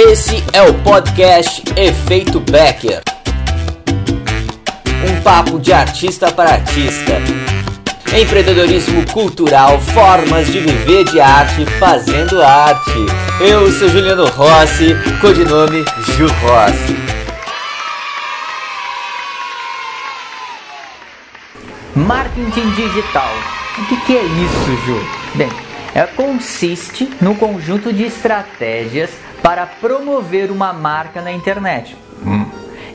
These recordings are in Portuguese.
Esse é o podcast Efeito Becker. Um papo de artista para artista. Empreendedorismo cultural, formas de viver de arte fazendo arte. Eu sou Juliano Rossi, codinome Ju Rossi. Marketing digital. O que, que é isso, Ju? Bem, consiste no conjunto de estratégias para promover uma marca na internet. Hum.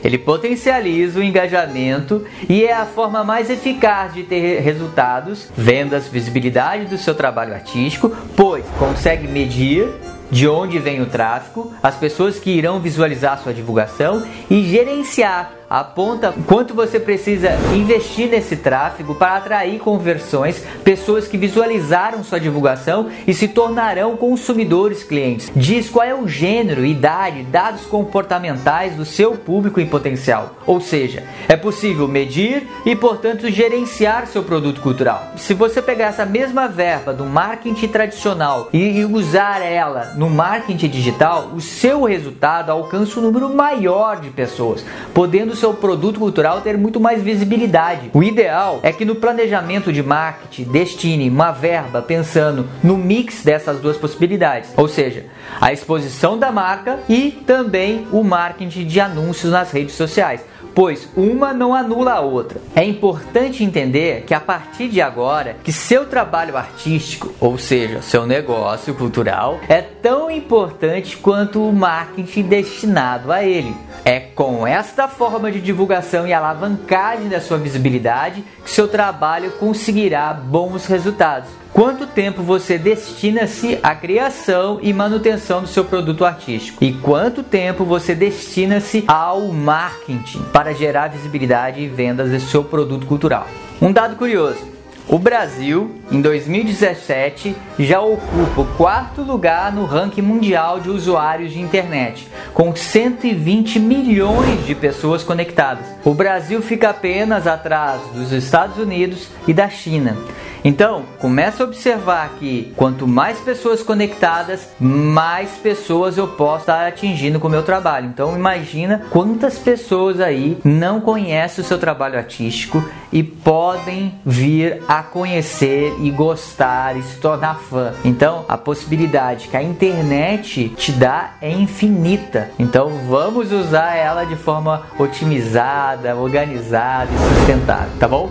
Ele potencializa o engajamento e é a forma mais eficaz de ter resultados, vendas, visibilidade do seu trabalho artístico, pois consegue medir de onde vem o tráfego, as pessoas que irão visualizar sua divulgação e gerenciar aponta quanto você precisa investir nesse tráfego para atrair conversões, pessoas que visualizaram sua divulgação e se tornarão consumidores clientes. Diz qual é o gênero, idade, dados comportamentais do seu público em potencial. Ou seja, é possível medir e, portanto, gerenciar seu produto cultural. Se você pegar essa mesma verba do marketing tradicional e usar ela no marketing digital, o seu resultado alcança um número maior de pessoas, podendo seu produto cultural ter muito mais visibilidade. O ideal é que no planejamento de marketing destine uma verba pensando no mix dessas duas possibilidades, ou seja, a exposição da marca e também o marketing de anúncios nas redes sociais pois uma não anula a outra. É importante entender que a partir de agora, que seu trabalho artístico, ou seja, seu negócio cultural, é tão importante quanto o marketing destinado a ele. É com esta forma de divulgação e alavancagem da sua visibilidade que seu trabalho conseguirá bons resultados. Quanto tempo você destina-se à criação e manutenção do seu produto artístico? E quanto tempo você destina-se ao marketing para gerar visibilidade e vendas do seu produto cultural? Um dado curioso: o Brasil, em 2017, já ocupa o quarto lugar no ranking mundial de usuários de internet, com 120 milhões de pessoas conectadas. O Brasil fica apenas atrás dos Estados Unidos e da China. Então, começa a observar que quanto mais pessoas conectadas, mais pessoas eu posso estar atingindo com o meu trabalho. Então, imagina quantas pessoas aí não conhecem o seu trabalho artístico e podem vir a conhecer e gostar e se tornar fã. Então, a possibilidade que a internet te dá é infinita. Então, vamos usar ela de forma otimizada, organizada e sustentável, tá bom?